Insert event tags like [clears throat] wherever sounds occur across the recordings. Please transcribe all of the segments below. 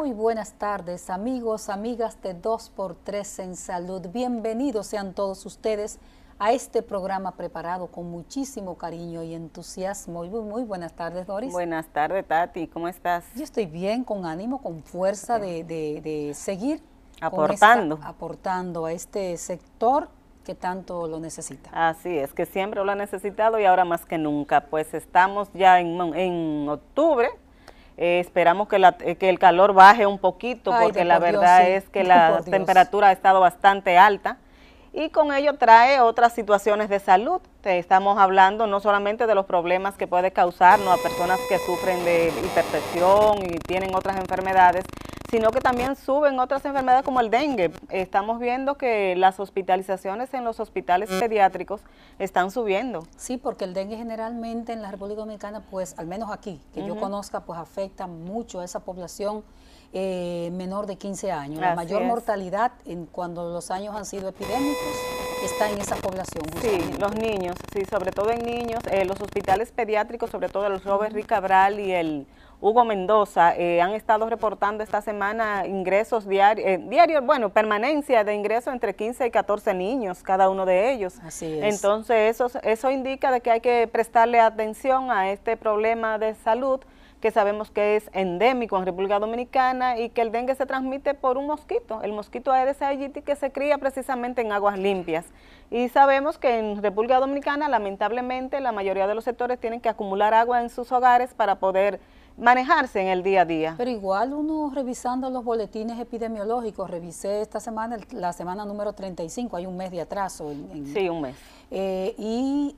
Muy buenas tardes, amigos, amigas de 2x3 en Salud. Bienvenidos sean todos ustedes a este programa preparado con muchísimo cariño y entusiasmo. Muy, muy buenas tardes, Doris. Buenas tardes, Tati. ¿Cómo estás? Yo estoy bien, con ánimo, con fuerza de, de, seguir aportando. aportando a este sector que tanto lo necesita. Así es, que siempre lo ha necesitado y ahora más que nunca. Pues estamos ya en, en octubre, eh, esperamos que, la, que, el calor baje un poquito porque la verdad es que [laughs] la temperatura ha estado bastante alta y con ello trae otras situaciones de salud. estamos hablando no solamente de los problemas que puede causarnos a personas que sufren de hipertensión y tienen otras enfermedades, sino que también suben otras enfermedades como el dengue. Estamos viendo que las hospitalizaciones en los hospitales pediátricos están subiendo. Sí, porque el dengue generalmente en la República Dominicana, pues al menos aquí, que yo conozca, pues afecta mucho a esa población eh, menor de 15 años. la mayor mortalidad en cuando los años han sido epidémicos está en esa población. Sí, los niños, sí, sobre todo en niños. Eh, los hospitales pediátricos, sobre todo el Robert Rick Cabral y el Hugo Mendoza, eh, han estado reportando esta semana ingresos diarios, diarios, bueno, permanencia de ingresos entre 15 y 14 niños, cada uno de ellos. Así es. Entonces, eso, eso indica de que hay que prestarle atención a este problema de salud que sabemos que es endémico en República Dominicana y que el dengue se transmite por un mosquito, el mosquito Aedes aegypti que se cría precisamente en aguas limpias. Y sabemos que en República Dominicana lamentablemente la mayoría de los sectores tienen que acumular agua en sus hogares para poder manejarse en el día a día. Pero igual uno revisando los boletines epidemiológicos, revisé esta semana, la semana número 35, hay un mes de atraso. En, sí, un mes. Eh, y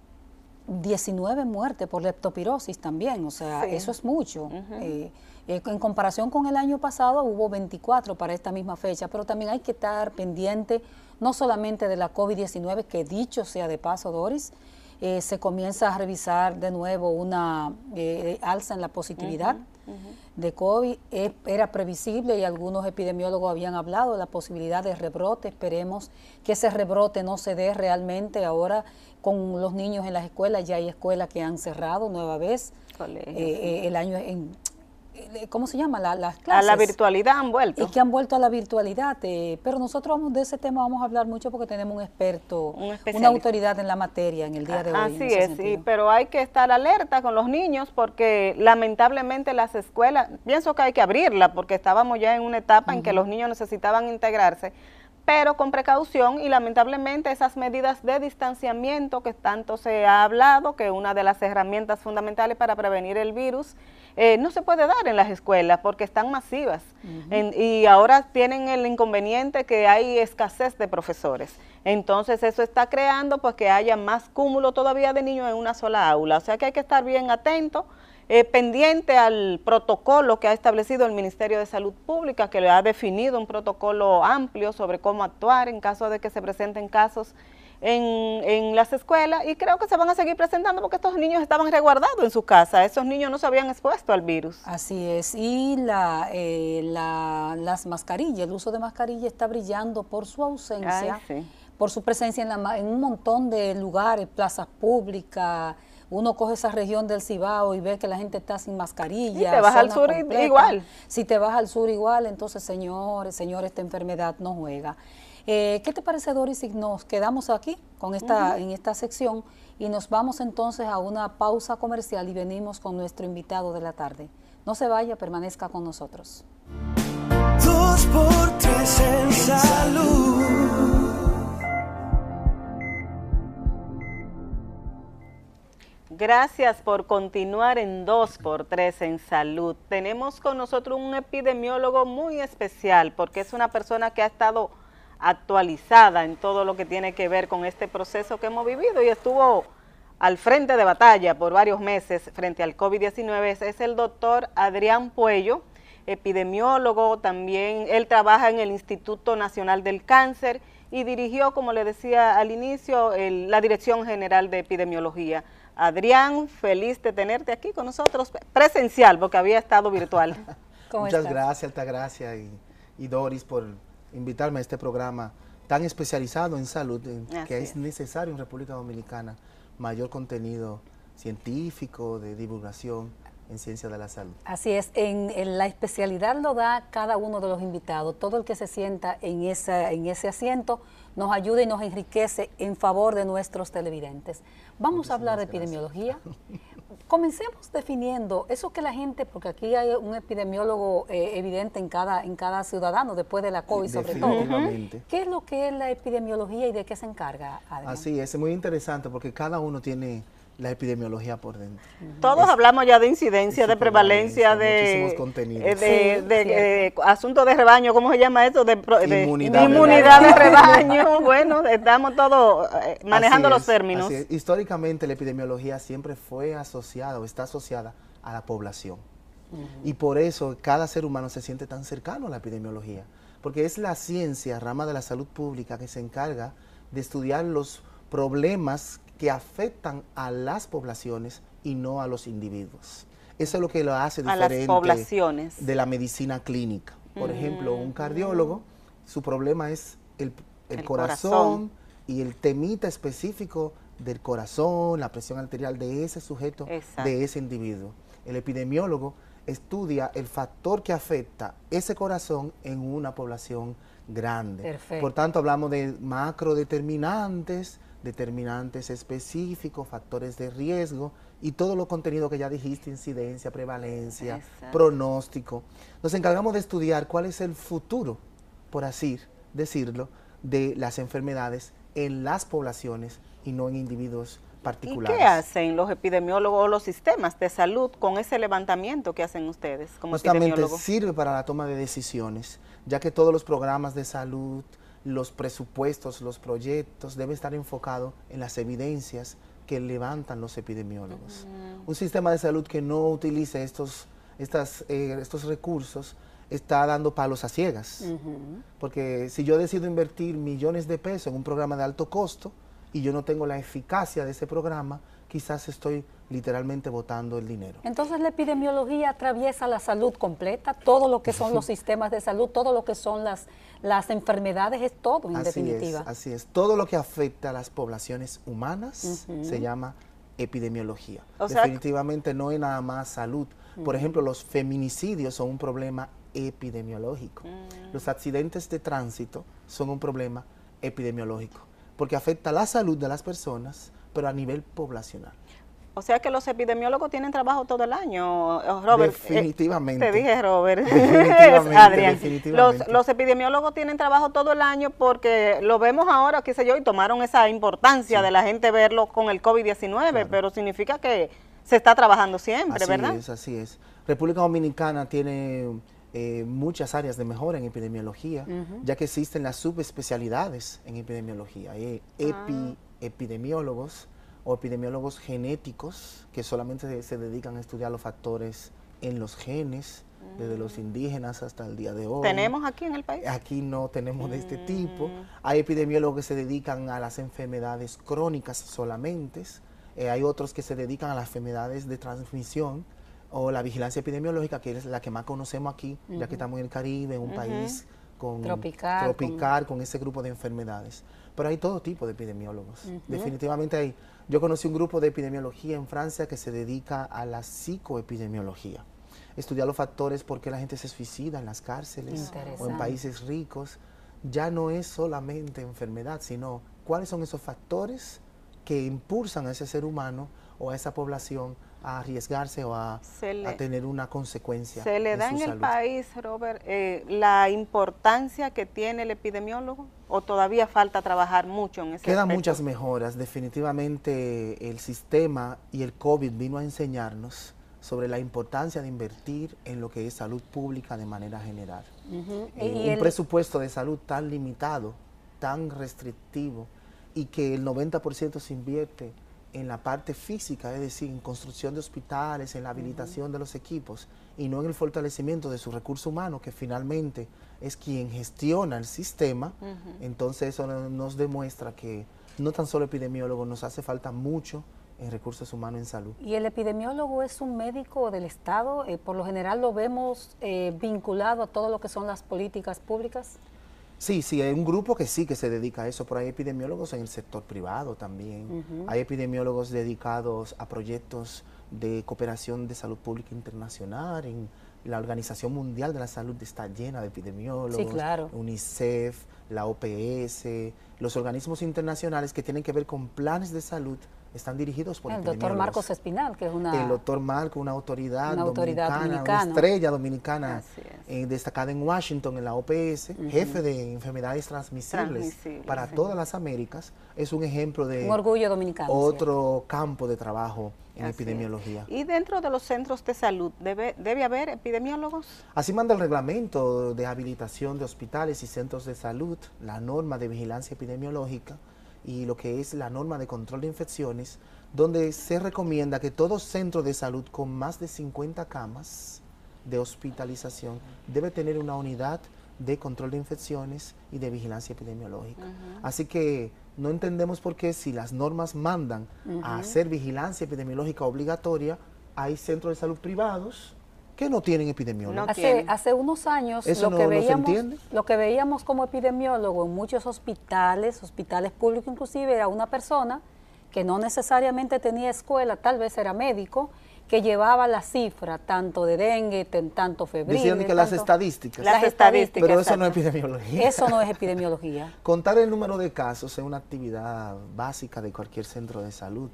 19 muertes por leptopirosis también, o sea, eso es mucho. Eh, eh, en comparación con el año pasado hubo 24 para esta misma fecha, pero también hay que estar pendiente no solamente de la COVID-19, que dicho sea de paso, Doris, eh, se comienza a revisar de nuevo una alza en la positividad de COVID. era previsible y algunos epidemiólogos habían hablado de la posibilidad de rebrote. Esperemos que ese rebrote no se dé realmente ahora con los niños en las escuelas. Ya hay escuelas que han cerrado nueva vez. Eh, eh, el año en, ¿cómo se llama? las clases. A la virtualidad han vuelto. Y que han vuelto a la virtualidad. pero nosotros vamos, de ese tema vamos a hablar mucho porque tenemos un experto, una autoridad en la materia en el día de hoy. Así es, sí, pero hay que estar alerta con los niños porque lamentablemente las escuelas, pienso que hay que abrirla porque estábamos ya en una etapa en que los niños necesitaban integrarse pero con precaución y lamentablemente esas medidas de distanciamiento que tanto se ha hablado, que una de las herramientas fundamentales para prevenir el virus, eh, no se puede dar en las escuelas porque están masivas y ahora tienen el inconveniente que hay escasez de profesores. Entonces eso está creando pues que haya más cúmulo todavía de niños en una sola aula. O sea que hay que estar bien atento eh, pendiente al protocolo que ha establecido el Ministerio de Salud Pública, que le ha definido un protocolo amplio sobre cómo actuar en caso de que se presenten casos en, las escuelas y creo que se van a seguir presentando porque estos niños estaban resguardados en su casa, esos niños no se habían expuesto al virus. Así es, y la, eh, las mascarillas, el uso de mascarilla está brillando por su ausencia, por su presencia en, la, en un montón de lugares, plazas públicas, uno coge esa región del Cibao y ve que la gente está sin mascarilla. Si te vas al sur igual. Si te vas al sur igual, entonces señores, señores, esta enfermedad no juega. Eh, ¿Qué te parece, Doris, si nos quedamos aquí con esta, en esta sección y nos vamos entonces a una pausa comercial y venimos con nuestro invitado de la tarde? No se vaya, permanezca con nosotros. Dos por tres en salud. Gracias por continuar en 2x3 en salud. Tenemos con nosotros un epidemiólogo muy especial porque es una persona que ha estado actualizada en todo lo que tiene que ver con este proceso que hemos vivido y estuvo al frente de batalla por varios meses frente al COVID-19. Es el doctor Adrián Puello, epidemiólogo, también él trabaja en el Instituto Nacional del Cáncer y dirigió, como le decía al inicio, la Dirección General de Epidemiología. Adrián, feliz de tenerte aquí con nosotros, presencial, porque había estado virtual. [laughs] Muchas gracias, Altagracia y, y Doris por invitarme a este programa tan especializado en salud, que es, necesario en República Dominicana mayor contenido científico, de divulgación en ciencia de la salud. Así es, en, la especialidad lo da cada uno de los invitados, todo el que se sienta en, esa, en ese asiento nos ayuda y nos enriquece en favor de nuestros televidentes. Vamos a hablar de epidemiología. Comencemos definiendo eso que la gente, porque aquí hay un epidemiólogo eh, evidente en cada, en cada ciudadano, después de la COVID sobre todo. ¿Qué es lo que es la epidemiología y de qué se encarga? Así es, es muy interesante porque cada uno tiene la epidemiología por dentro. Todos hablamos ya de incidencia, de prevalencia, de, eh, de, de, eh, asunto de rebaño, ¿cómo se llama eso? De, inmunidad, de, rebaño. [laughs] bueno, estamos todos eh, manejando los términos. Históricamente la epidemiología siempre fue asociada o está asociada a la población. Y por eso cada ser humano se siente tan cercano a la epidemiología, porque es la ciencia, rama de la salud pública, que se encarga de estudiar los problemas que afectan a las poblaciones y no a los individuos. Eso es lo que lo hace diferente de la medicina clínica. Por mm. ejemplo, un cardiólogo, su problema es el, corazón, y el temita específico del corazón, la presión arterial de ese sujeto, de ese individuo. El epidemiólogo estudia el factor que afecta ese corazón en una población grande. Por tanto, hablamos de macrodeterminantes, determinantes específicos, factores de riesgo y todo lo contenido que ya dijiste, incidencia, prevalencia, pronóstico. Nos encargamos de estudiar cuál es el futuro, por así decirlo, de las enfermedades en las poblaciones y no en individuos particulares. ¿Y qué hacen los epidemiólogos o los sistemas de salud con ese levantamiento que hacen ustedes como Justamente sirve para la toma de decisiones, ya que todos los programas de salud, los presupuestos, los proyectos deben estar enfocados en las evidencias que levantan los epidemiólogos. Un sistema de salud que no utilice estos, estas, eh, estos recursos está dando palos a ciegas. Porque si yo decido invertir millones de pesos en un programa de alto costo y yo no tengo la eficacia de ese programa, quizás estoy literalmente botando el dinero. Entonces la epidemiología atraviesa la salud completa, todo lo que son [laughs] los sistemas de salud, todo lo que son las, las enfermedades, es todo en definitiva. así es, todo lo que afecta a las poblaciones humanas se llama epidemiología. Definitivamente no es nada más salud. Por ejemplo, los feminicidios son un problema epidemiológico. Mm. Los accidentes de tránsito son un problema epidemiológico, porque afecta la salud de las personas, pero a nivel poblacional. O sea que los epidemiólogos tienen trabajo todo el año, eh, Robert. Eh, definitivamente. te dije, Robert. [laughs] Definitivamente, Adrián. Los, epidemiólogos tienen trabajo todo el año porque lo vemos ahora, qué sé yo, y tomaron esa importancia de la gente verlo con el COVID-19, pero significa que se está trabajando siempre, ¿verdad? Así es, así es. República Dominicana tiene eh, muchas áreas de mejora en epidemiología, ya que existen las subespecialidades en epidemiología. Hay ah. Epidemiólogos, o epidemiólogos genéticos que solamente se, dedican a estudiar los factores en los genes, desde los mm. indígenas hasta el día de hoy. ¿Tenemos aquí en el país? Aquí no tenemos de este tipo. Mm. Hay epidemiólogos que se dedican a las enfermedades crónicas solamente. Eh, hay otros que se dedican a las enfermedades de transmisión o la vigilancia epidemiológica, que es la que más conocemos aquí, ya que estamos en el Caribe, en un país con tropical, tropical con... ese grupo de enfermedades. Pero hay todo tipo de epidemiólogos. Definitivamente hay yo conocí un grupo de epidemiología en Francia que se dedica a la psicoepidemiología. Estudiar los factores por qué la gente se suicida en las cárceles o en países ricos. Ya no es solamente enfermedad, sino cuáles son esos factores que impulsan a ese ser humano o a esa población a arriesgarse o a, tener una consecuencia. ¿Se le da en el país, Robert, eh, la importancia que tiene el epidemiólogo o todavía falta trabajar mucho en ese Quedan muchas mejoras. Definitivamente el sistema y el COVID vino a enseñarnos sobre la importancia de invertir en lo que es salud pública de manera general. un presupuesto de salud tan limitado, tan restrictivo y que el 90% se invierte en la parte física, es decir, en construcción de hospitales, en la habilitación de los equipos y no en el fortalecimiento de su recurso humano, que finalmente es quien gestiona el sistema, entonces eso nos demuestra que no tan solo epidemiólogo, nos hace falta mucho en recursos humanos en salud. ¿Y el epidemiólogo es un médico del Estado? Eh, por lo general lo vemos eh, vinculado a todo lo que son las políticas públicas. Sí, sí, hay un grupo que sí que se dedica a eso, pero hay epidemiólogos en el sector privado también. Hay epidemiólogos dedicados a proyectos de cooperación de salud pública internacional. En la Organización Mundial de la Salud está llena de epidemiólogos. Sí, claro. UNICEF, la OPS, los organismos internacionales que tienen que ver con planes de salud están dirigidos por el doctor Marcos Espinal, que es una... El doctor Marcos, una autoridad, una autoridad dominicana, una estrella dominicana eh, destacada en Washington, en la OPS, jefe de enfermedades transmisibles, para todas las Américas, es un ejemplo de... Un orgullo dominicano. Otro campo de trabajo en epidemiología. ¿Y dentro de los centros de salud debe, debe haber epidemiólogos? Así manda el reglamento de habilitación de hospitales y centros de salud, la norma de vigilancia epidemiológica, y lo que es la norma de control de infecciones, donde se recomienda que todo centro de salud con más de 50 camas de hospitalización debe tener una unidad de control de infecciones y de vigilancia epidemiológica. Así que no entendemos por qué si las normas mandan a hacer vigilancia epidemiológica obligatoria, hay centros de salud privados que no tienen epidemiólogos. hace, hace unos años lo, que veíamos, lo que veíamos como epidemiólogo en muchos hospitales, hospitales públicos inclusive, era una persona que no necesariamente tenía escuela, tal vez era médico, que llevaba la cifra tanto de dengue, tanto febril. Decían que las estadísticas. Las estadísticas. Pero eso no es epidemiología. Eso no es epidemiología. [laughs] Contar el número de casos es una actividad básica de cualquier centro de salud.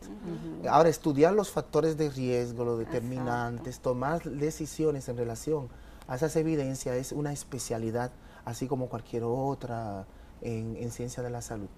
Ahora, estudiar los factores de riesgo, los determinantes, tomar decisiones en relación a esas evidencias es una especialidad, así como cualquier otra en, en ciencia de la salud.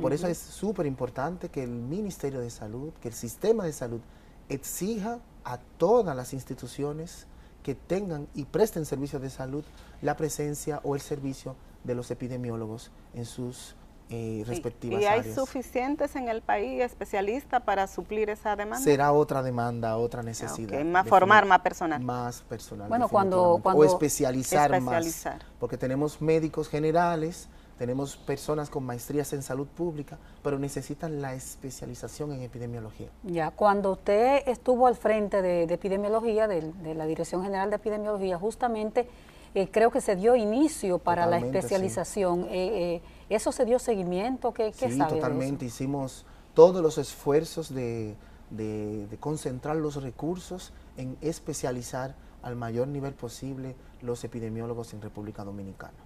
Por eso es súper importante que el Ministerio de Salud, que el sistema de salud exija a todas las instituciones que tengan y presten servicios de salud la presencia o el servicio de los epidemiólogos en sus eh, respectivas áreas. ¿Y hay suficientes en el país especialistas para suplir esa demanda? Será otra demanda, otra necesidad. Más formar, más personal. Más personal. Bueno, cuando, O especializar, especializar, más. Porque tenemos médicos generales, tenemos personas con maestrías en salud pública, pero necesitan la especialización en epidemiología. Ya, cuando usted estuvo al frente de, epidemiología, de, la Dirección General de Epidemiología, justamente eh, creo que se dio inicio para la especialización. Eh, eh, ¿Eso se dio seguimiento? ¿Qué, qué sí, totalmente. Hicimos todos los esfuerzos de, de concentrar los recursos en especializar al mayor nivel posible los epidemiólogos en República Dominicana.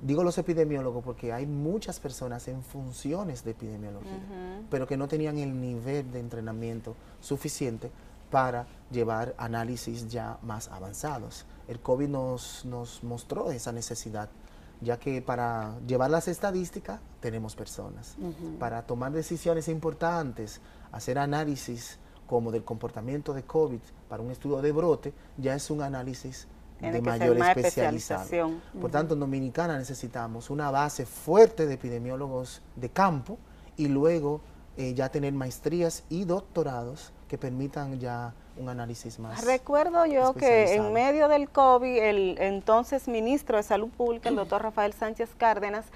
Digo los epidemiólogos porque hay muchas personas en funciones de epidemiología, pero que no tenían el nivel de entrenamiento suficiente para llevar análisis ya más avanzados. El COVID nos, nos mostró esa necesidad, ya que para llevar las estadísticas tenemos personas. Para tomar decisiones importantes, hacer análisis como del comportamiento de COVID para un estudio de brote, ya es un análisis de mayor especialización. Por tanto, en Dominicana necesitamos una base fuerte de epidemiólogos de campo y luego eh, ya tener maestrías y doctorados que permitan ya un análisis más. Recuerdo yo que en medio del COVID, el entonces ministro de Salud Pública, el doctor Rafael Sánchez Cárdenas,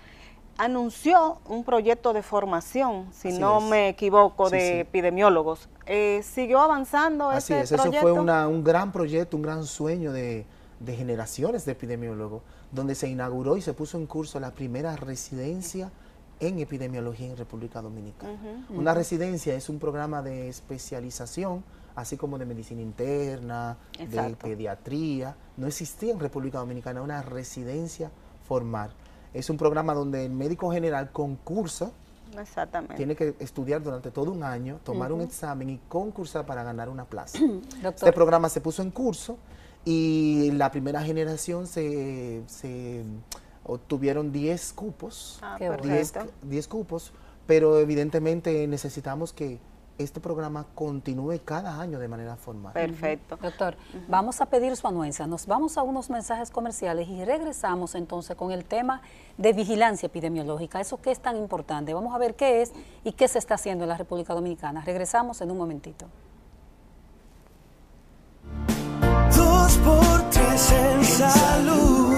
anunció un proyecto de formación, si no me equivoco, de epidemiólogos. Eh, ¿Siguió avanzando Así ese es, eso fue un gran proyecto, un gran sueño de, generaciones de epidemiólogos, donde se inauguró y se puso en curso la primera residencia en epidemiología en República Dominicana. Una residencia es un programa de especialización, así como de medicina interna, de pediatría. No existía en República Dominicana una residencia formal es un programa donde el médico general concursa. Exactamente. Tiene que estudiar durante todo un año, tomar un examen y concursar para ganar una plaza. [clears throat] este programa se puso en curso y la primera generación se, obtuvieron 10 cupos. 10 ah, cupos, pero evidentemente necesitamos que este programa continúe cada año de manera formal. Perfecto. Doctor, vamos a pedir su anuencia. Nos vamos a unos mensajes comerciales y regresamos entonces con el tema de vigilancia epidemiológica. Eso que es tan importante. Vamos a ver qué es y qué se está haciendo en la República Dominicana. Regresamos en un momentito. Dos por tres en salud.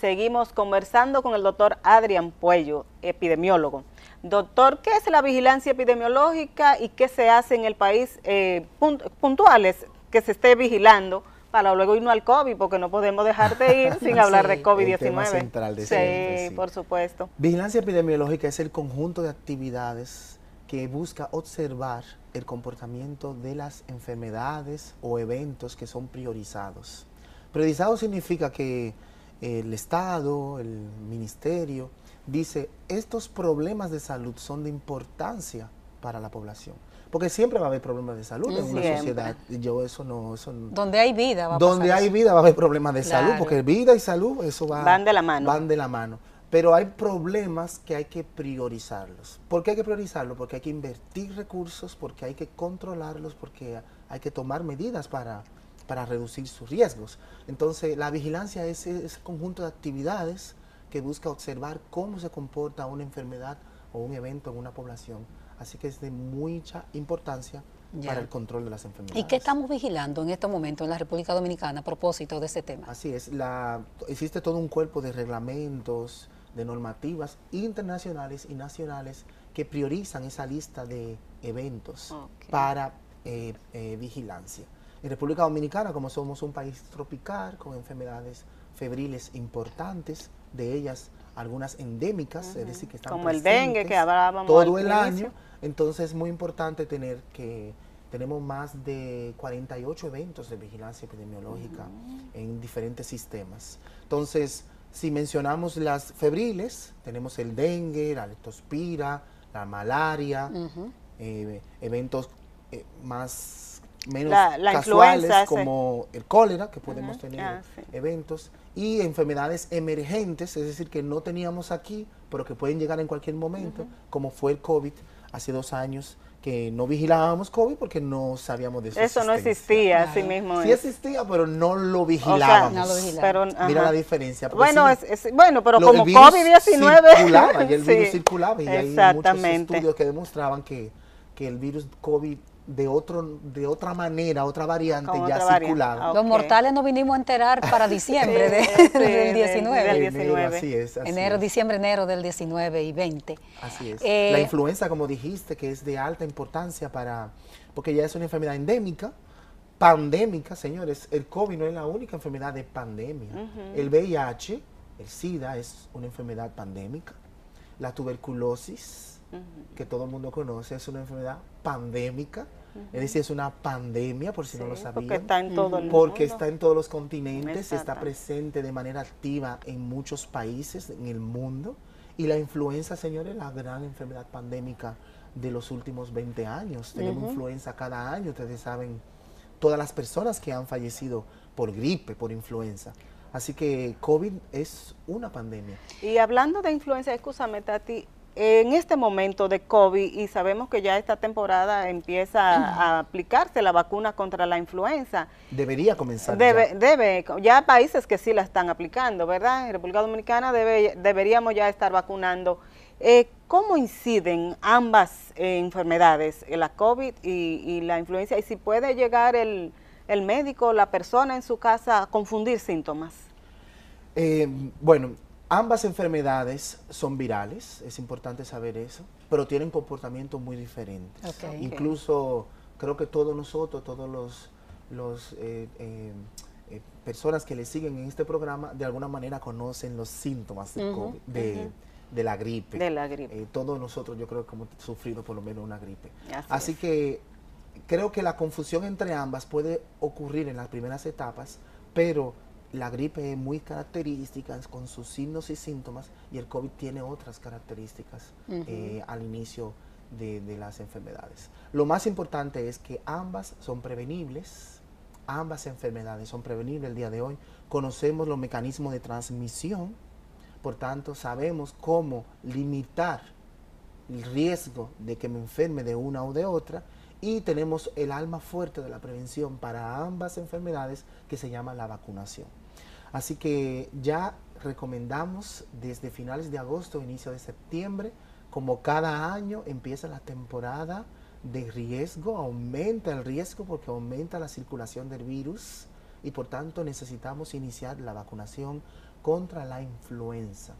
Seguimos conversando con el doctor Adrián Puello, epidemiólogo. Doctor, ¿qué es la vigilancia epidemiológica y qué se hace en el país? Eh, puntuales, que se esté vigilando para luego irnos al COVID, porque no podemos dejar de ir sin [laughs] hablar de El COVID-19. tema central de sí, siempre, sí. por supuesto. Vigilancia epidemiológica es el conjunto de actividades que busca observar el comportamiento de las enfermedades o eventos que son priorizados. Priorizado significa que el Estado, el Ministerio, dice, estos problemas de salud son de importancia para la población. Porque siempre va a haber problemas de salud en una sociedad. Yo eso no... Eso no Donde hay vida va a donde pasar hay eso. vida va a haber problemas de salud, porque vida y salud, eso va, Van de la mano. Van de la mano. Pero hay problemas que hay que priorizarlos. ¿Por qué hay que priorizarlos? Porque hay que invertir recursos, porque hay que controlarlos, porque hay que tomar medidas para, para reducir sus riesgos. Entonces, la vigilancia es ese conjunto de actividades que busca observar cómo se comporta una enfermedad o un evento en una población. Así que es de mucha importancia Ya. para el control de las enfermedades. ¿Y qué estamos vigilando en estos momentos en la República Dominicana a propósito de ese tema? Así es, la, existe todo un cuerpo de reglamentos, de normativas internacionales y nacionales que priorizan esa lista de eventos para eh, eh, vigilancia. En República Dominicana, como somos un país tropical con enfermedades febriles importantes, de ellas algunas endémicas, es decir, que están Como el dengue que hablábamos todo el inicio. año, entonces es muy importante tener que tenemos más de 48 eventos de vigilancia epidemiológica en diferentes sistemas. Entonces, si mencionamos las febriles, tenemos el dengue, la leptospira, la malaria, eh, eventos eh, más menos La- la casuales como el cólera, que podemos Ujú. tener Ah, sí. eventos, y enfermedades emergentes, es decir, que no teníamos aquí, pero que pueden llegar en cualquier momento, como fue el COVID hace dos años, que no vigilábamos COVID porque no sabíamos de su Eso no existía, Claro. así mismo Sí es. existía, pero no lo O sea, vigilábamos. No lo vigilábamos. pero, Mira la diferencia. Bueno, sí, es, es- bueno, pero lo- como el virus COVID-19. circulaba, y el [laughs] virus sí, circulaba y hay muchos estudios que demostraban que, que el virus COVID de otro de otra manera, otra variante Con ya otra variante. circulaba. Ah, Los mortales nos vinimos a enterar para [laughs] diciembre de- Sí, [laughs] sí, del del- 19. del Enero, 19. así es, así enero, es. diciembre, enero del 19 y 20. Así es. Eh, la influenza, como dijiste, que es de alta importancia para, porque ya es una enfermedad endémica, pandémica, señores. El COVID no es la única enfermedad de pandemia. El VIH, el SIDA, es una enfermedad pandémica. La tuberculosis, que todo el mundo conoce, es una enfermedad pandémica. Es decir, es una pandemia, por si no lo sabían. porque está en todo el Porque mundo. está en todos los continentes está presente de manera activa en muchos países en el mundo. Y la influenza, señores, es la gran enfermedad pandémica de los últimos 20 años. Tenemos influenza cada año, ustedes saben, todas las personas que han fallecido por gripe, por influenza. Así que COVID es una pandemia. Y hablando de influenza, escúchame, Tati, en este momento de COVID, y sabemos que ya esta temporada empieza a aplicarse la vacuna contra la influenza, Debería comenzar debe, ya. debe, ya países que sí la están aplicando, ¿verdad? En República Dominicana debe, deberíamos ya estar vacunando. Eh, ¿Cómo inciden ambas eh, enfermedades, eh, la COVID y, y la influenza? Y si puede llegar el, el médico, la persona en su casa a confundir síntomas. Eh, bueno, ambas enfermedades son virales, es importante saber eso, pero tienen comportamientos muy diferentes. Incluso creo que todos nosotros, todos los, los eh, eh, eh, personas que le siguen en este programa, de alguna manera conocen los síntomas COVID, de, de la gripe. De la gripe. Eh, todos nosotros yo creo que hemos sufrido por lo menos una gripe. Así Así es. que creo que la confusión entre ambas puede ocurrir en las primeras etapas, pero la gripe es muy característica con sus signos y síntomas y el COVID tiene otras características eh, al inicio de, de las enfermedades. Lo más importante es que ambas son prevenibles, ambas enfermedades son prevenibles el día de hoy. Conocemos los mecanismos de transmisión, por tanto sabemos cómo limitar el riesgo de que me enferme de una o de otra y tenemos el alma fuerte de la prevención para ambas enfermedades que se llama la vacunación. Así que ya recomendamos desde finales de agosto, inicio de septiembre, como cada año empieza la temporada de riesgo, aumenta el riesgo porque aumenta la circulación del virus y por tanto necesitamos iniciar la vacunación contra la influenza.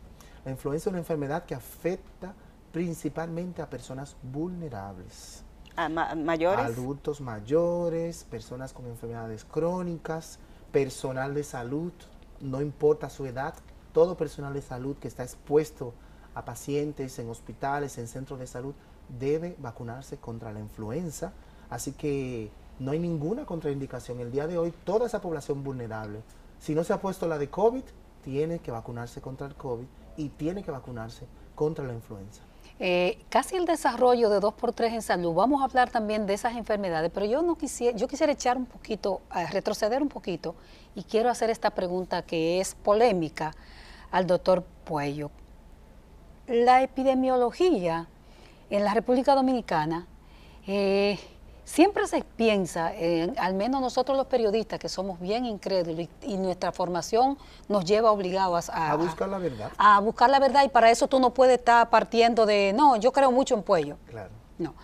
La influenza es una enfermedad que afecta principalmente a personas vulnerables. Ah, mayores. Adultos mayores, personas con enfermedades crónicas, personal de salud, no importa su edad, todo personal de salud que está expuesto a pacientes en hospitales, en centros de salud, debe vacunarse contra la influenza. Así que no hay ninguna contraindicación. El día de hoy, toda esa población vulnerable, si no se ha puesto la de COVID, tiene que vacunarse contra el COVID y tiene que vacunarse contra la influenza. Eh, casi el desarrollo de 2x3 en salud, vamos a hablar también de esas enfermedades, pero yo no quisiera, yo quisiera echar un poquito, retroceder un poquito y quiero hacer esta pregunta que es polémica al doctor Puello. La epidemiología en la República Dominicana eh, Siempre se piensa, al menos nosotros los periodistas, que somos bien incrédulos y, nuestra formación nos lleva obligados a, a buscar la verdad. A buscar la verdad y para eso tú no puedes estar partiendo de, no, yo creo mucho en Puello. Claro. No.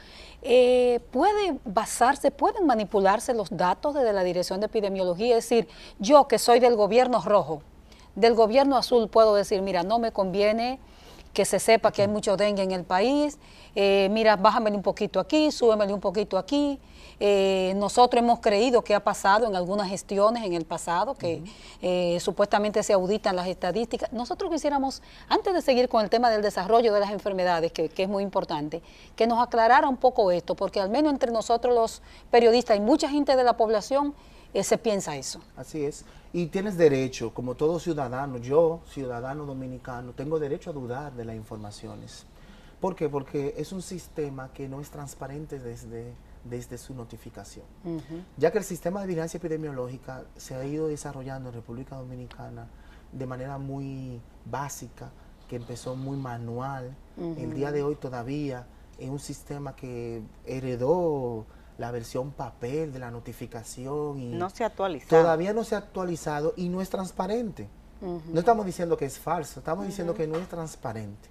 Eh, puede basarse, pueden manipularse los datos desde la Dirección de Epidemiología, es decir, yo que soy del gobierno rojo, del gobierno azul puedo decir, mira, no me conviene que se sepa que hay mucho dengue en el país, eh, mira, bájamele un poquito aquí, súbemele un poquito aquí. Eh, nosotros hemos creído que ha pasado en algunas gestiones en el pasado, que eh, supuestamente se auditan las estadísticas. Nosotros quisiéramos, antes de seguir con el tema del desarrollo de las enfermedades, que, que es muy importante, que nos aclarara un poco esto, porque al menos entre nosotros los periodistas y mucha gente de la población se piensa eso. Así es. Y tienes derecho, como todo ciudadano, yo, ciudadano dominicano, tengo derecho a dudar de las informaciones. ¿Por qué? Porque es un sistema que no es transparente desde, desde su notificación. Ya que el sistema de vigilancia epidemiológica se ha ido desarrollando en República Dominicana de manera muy básica, que empezó muy manual. El día de hoy todavía es un sistema que heredó la versión papel de la notificación y no se ha actualizado. Todavía no se ha actualizado y no es transparente. No estamos diciendo que es falso, estamos diciendo que no es transparente.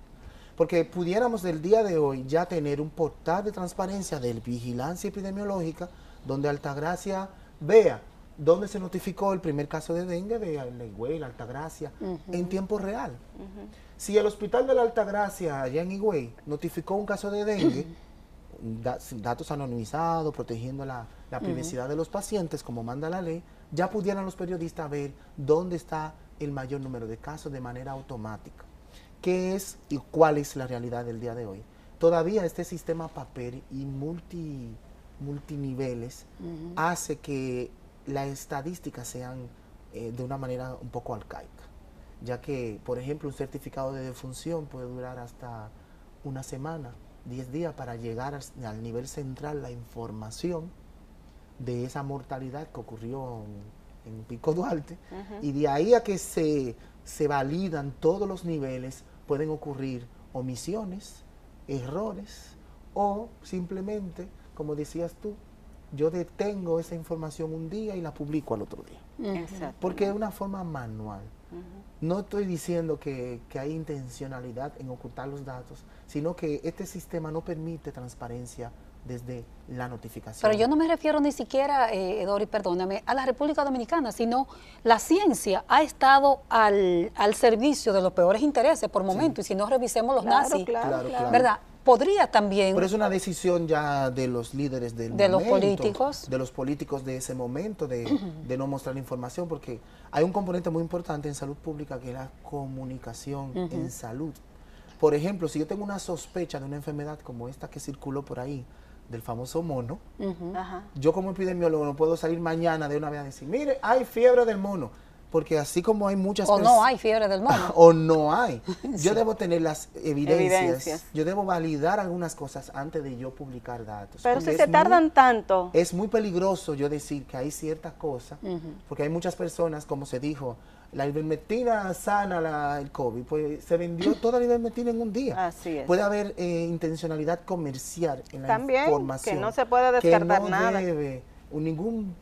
Porque pudiéramos del día de hoy ya tener un portal de transparencia de vigilancia epidemiológica donde Altagracia vea dónde se notificó el primer caso de dengue de Higüey, la Altagracia, en tiempo real. Si el hospital de la Altagracia, allá en Higüey, notificó un caso de dengue, [clears throat] datos anonimizados, protegiendo la, privacidad de los pacientes, como manda la ley, ya pudieran los periodistas ver dónde está el mayor número de casos de manera automática. Qué es y cuál es la realidad del día de hoy. Todavía este sistema papel y multi, multiniveles hace que las estadísticas sean eh, de una manera un poco arcaica, ya que, por ejemplo, un certificado de defunción puede durar hasta una semana, 10 días para llegar al, nivel central la información de esa mortalidad que ocurrió en, Pico Duarte, y de ahí a que se, se validan todos los niveles, pueden ocurrir omisiones, errores o simplemente, como decías tú, yo detengo esa información un día y la publico al otro día. Porque es una forma manual. No estoy diciendo que, que, hay intencionalidad en ocultar los datos, sino que este sistema no permite transparencia desde la notificación. Pero yo no me refiero ni siquiera, eh, Dori, perdóname, a la República Dominicana, sino la ciencia ha estado al, al servicio de los peores intereses por momento, y si no revisemos los nazis, claro, ¿verdad? Podría también... Pero es una decisión ya de los líderes del De los políticos. De los políticos de ese momento, de, [clears throat] de, no mostrar información, porque hay un componente muy importante en salud pública que es la comunicación en salud. Por ejemplo, si yo tengo una sospecha de una enfermedad como esta que circuló por ahí, del famoso mono, yo como epidemiólogo no puedo salir mañana de una vez a decir, mire, hay fiebre del mono. Porque así como hay muchas O no hay fiebre del mono. [laughs] o no hay. [laughs] Yo debo tener las evidencias, Yo debo validar algunas cosas antes de yo publicar datos. Pero si se tardan tanto. Es muy peligroso yo decir que hay ciertas cosas, porque hay muchas personas, como se dijo, la ivermectina sana la, el COVID, pues se vendió [clears throat] toda la ivermectina en un día. Así es. Puede haber eh, intencionalidad comercial en la También, información. que no se puede descartar que no nada. Debe, ningún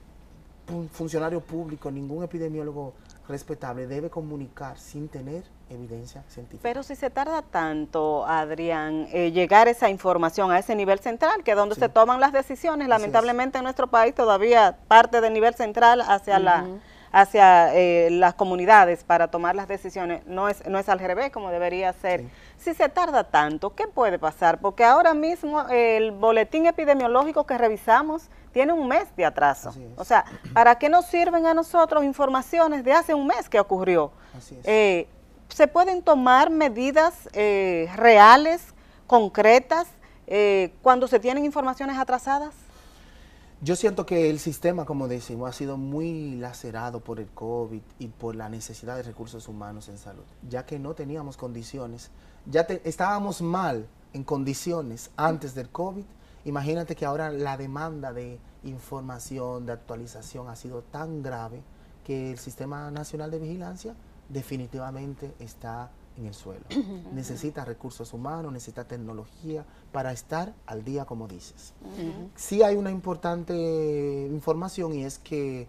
funcionario público, ningún epidemiólogo respetable debe comunicar sin tener evidencia científica. Pero si se tarda tanto, Adrián, eh, llegar esa información a ese nivel central, que es donde se toman las decisiones, lamentablemente en nuestro país todavía parte del nivel central hacia la hacia eh, las comunidades para tomar las decisiones, no es, no es al revés como debería ser. Si se tarda tanto, ¿qué puede pasar? Porque ahora mismo el boletín epidemiológico que revisamos tiene un mes de atraso. O sea, ¿para qué nos sirven a nosotros informaciones de hace un mes que ocurrió? Eh, ¿Se pueden tomar medidas eh, reales, concretas, cuando se tienen informaciones atrasadas? Yo siento que el sistema, como decimos, ha sido muy lacerado por el COVID y por la necesidad de recursos humanos en salud, ya que no teníamos condiciones, ya estábamos mal en condiciones antes del COVID. Imagínate que ahora la demanda de información, de actualización ha sido tan grave que el Sistema Nacional de Vigilancia definitivamente está en el suelo. necesita recursos humanos, necesita tecnología para estar al día, como dices. Sí hay una importante información y es que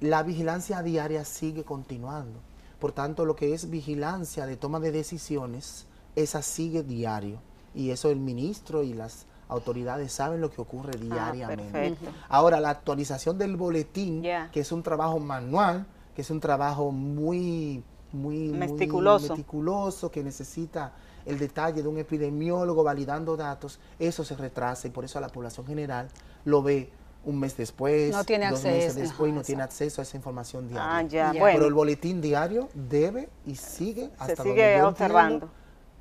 la vigilancia diaria sigue continuando. Por tanto, lo que es vigilancia de toma de decisiones, esa sigue diario. Y eso el ministro y las autoridades saben lo que ocurre ah, diariamente. Ahora, la actualización del boletín, que es un trabajo manual, que es un trabajo muy muy meticuloso. que necesita el detalle de un epidemiólogo validando datos, eso se retrasa y por eso a la población general lo ve un mes después, no tiene dos acceso, meses después y no tiene acceso a esa información diaria. Ah, ya, Pero el boletín diario debe y sigue hasta se sigue observando.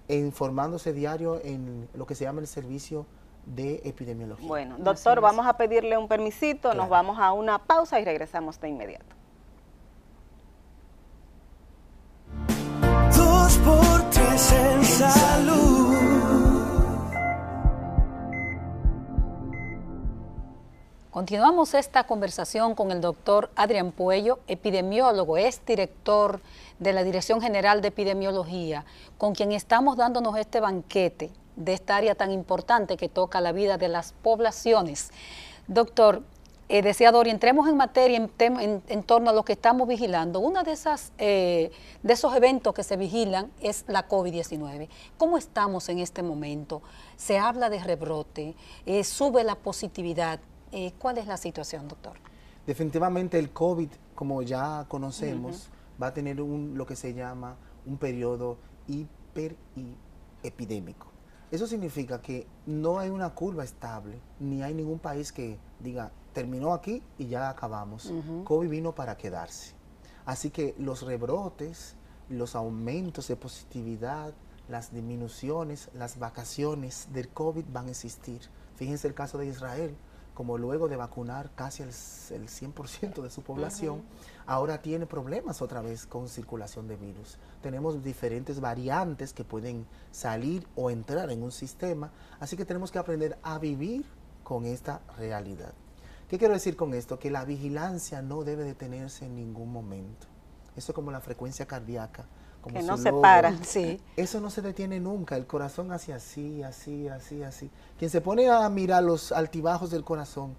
E informándose diario en lo que se llama el servicio de epidemiología. Bueno, doctor, vamos a pedirle un permisito, nos vamos a una pausa y regresamos de inmediato. por tres en salud. Continuamos esta conversación con el doctor Adrián Puello, epidemiólogo, es director de la Dirección General de Epidemiología, con quien estamos dándonos este banquete de esta área tan importante que toca la vida de las poblaciones. Doctor, eh, decía Dori, entremos en materia en, torno a lo que estamos vigilando. Uno de, esas, eh, de esos eventos que se vigilan es la COVID-19. ¿Cómo estamos en este momento? Se habla de rebrote, eh, sube la positividad. Eh, ¿Cuál es la situación, doctor? Definitivamente el COVID, como ya conocemos, va a tener un, lo que se llama un periodo hiper epidémico. Eso significa que no hay una curva estable, ni hay ningún país que diga, terminó aquí y ya acabamos. COVID vino para quedarse. Así que los rebrotes, los aumentos de positividad, las disminuciones, las vacaciones del COVID van a existir. Fíjense el caso de Israel, como luego de vacunar casi el, 100% de su población, ahora tiene problemas otra vez con circulación de virus. Tenemos diferentes variantes que pueden salir o entrar en un sistema, así que tenemos que aprender a vivir con esta realidad. ¿Qué quiero decir con esto? Que la vigilancia no debe detenerse en ningún momento. Eso es como la frecuencia cardíaca. Como que no se para, sí. Eso no se detiene nunca, el corazón hace así, así, así, así. Quien se pone a mirar los altibajos del corazón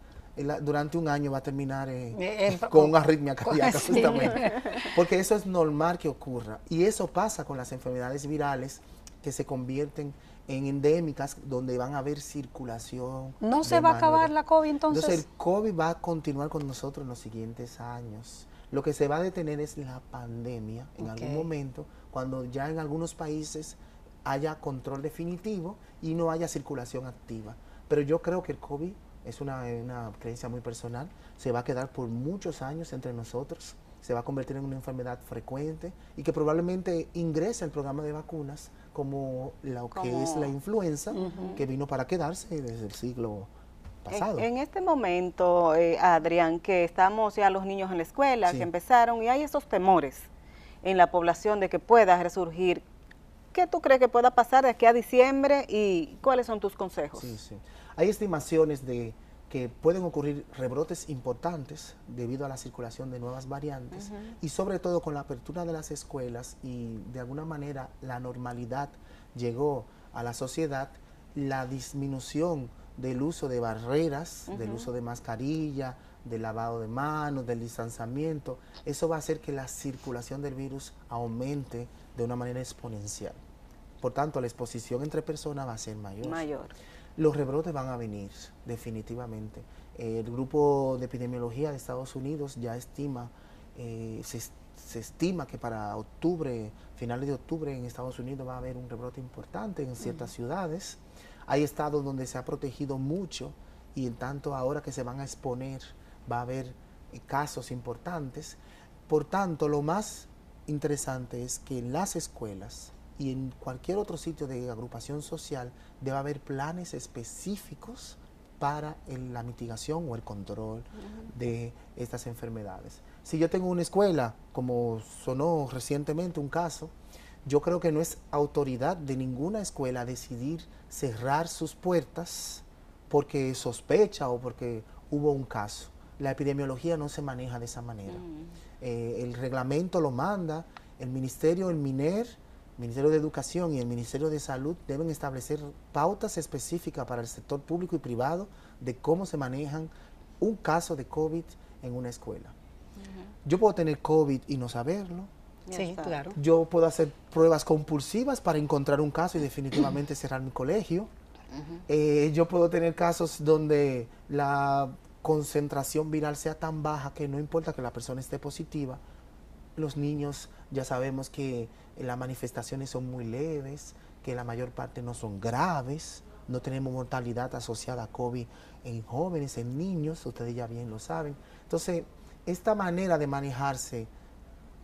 durante un año va a terminar eh, eh, [laughs] con una arritmia cardíaca, [laughs] justamente. Porque eso es normal que ocurra. Y eso pasa con las enfermedades virales que se convierten en endémicas donde van a haber circulación. ¿No se va a acabar la COVID entonces? Entonces el COVID va a continuar con nosotros en los siguientes años. Lo que se va a detener es la pandemia en algún momento, cuando ya en algunos países haya control definitivo y no haya circulación activa. Pero yo creo que el COVID es una, una creencia muy personal, se va a quedar por muchos años entre nosotros, se va a convertir en una enfermedad frecuente y que probablemente ingrese al programa de vacunas como lo que es la influenza, que vino para quedarse desde el siglo pasado. En, este momento, eh, Adrián, que estamos ya los niños en la escuela, que empezaron, y hay esos temores en la población de que pueda resurgir, ¿qué tú crees que pueda pasar de aquí a diciembre y cuáles son tus consejos? Sí, sí. Hay estimaciones de que pueden ocurrir rebrotes importantes debido a la circulación de nuevas variantes y sobre todo con la apertura de las escuelas y de alguna manera la normalidad llegó a la sociedad, la disminución del uso de barreras, del uso de mascarilla, del lavado de manos, del distanciamiento, eso va a hacer que la circulación del virus aumente de una manera exponencial. Por tanto, la exposición entre personas va a ser mayor. Mayor. Los rebrotes van a venir, definitivamente. El grupo de epidemiología de Estados Unidos ya estima eh, se, se estima que para octubre, finales de octubre en Estados Unidos va a haber un rebrote importante en ciertas ciudades. Hay estados donde se ha protegido mucho y en tanto ahora que se van a exponer va a haber eh, casos importantes. Por tanto, lo más interesante es que en las escuelas y en cualquier otro sitio de agrupación social debe haber planes específicos para el- la mitigación o el control de estas enfermedades. Si yo tengo una escuela, como sonó recientemente un caso, yo creo que no es autoridad de ninguna escuela decidir cerrar sus puertas porque sospecha o porque hubo un caso. La epidemiología no se maneja de esa manera. Eh, el reglamento lo manda, el ministerio, el MINER, Ministerio de Educación y el Ministerio de Salud deben establecer pautas específicas para el sector público y privado de cómo se manejan un caso de COVID en una escuela. Yo puedo tener COVID y no saberlo. Sí, claro. Yo puedo hacer pruebas compulsivas para encontrar un caso y definitivamente [clears throat] cerrar mi colegio. Eh, yo puedo tener casos donde la concentración viral sea tan baja que no importa que la persona esté positiva. Los niños ya sabemos que las manifestaciones son muy leves, que la mayor parte no son graves, no tenemos mortalidad asociada a COVID en jóvenes, en niños, ustedes ya bien lo saben. Entonces, esta manera de manejarse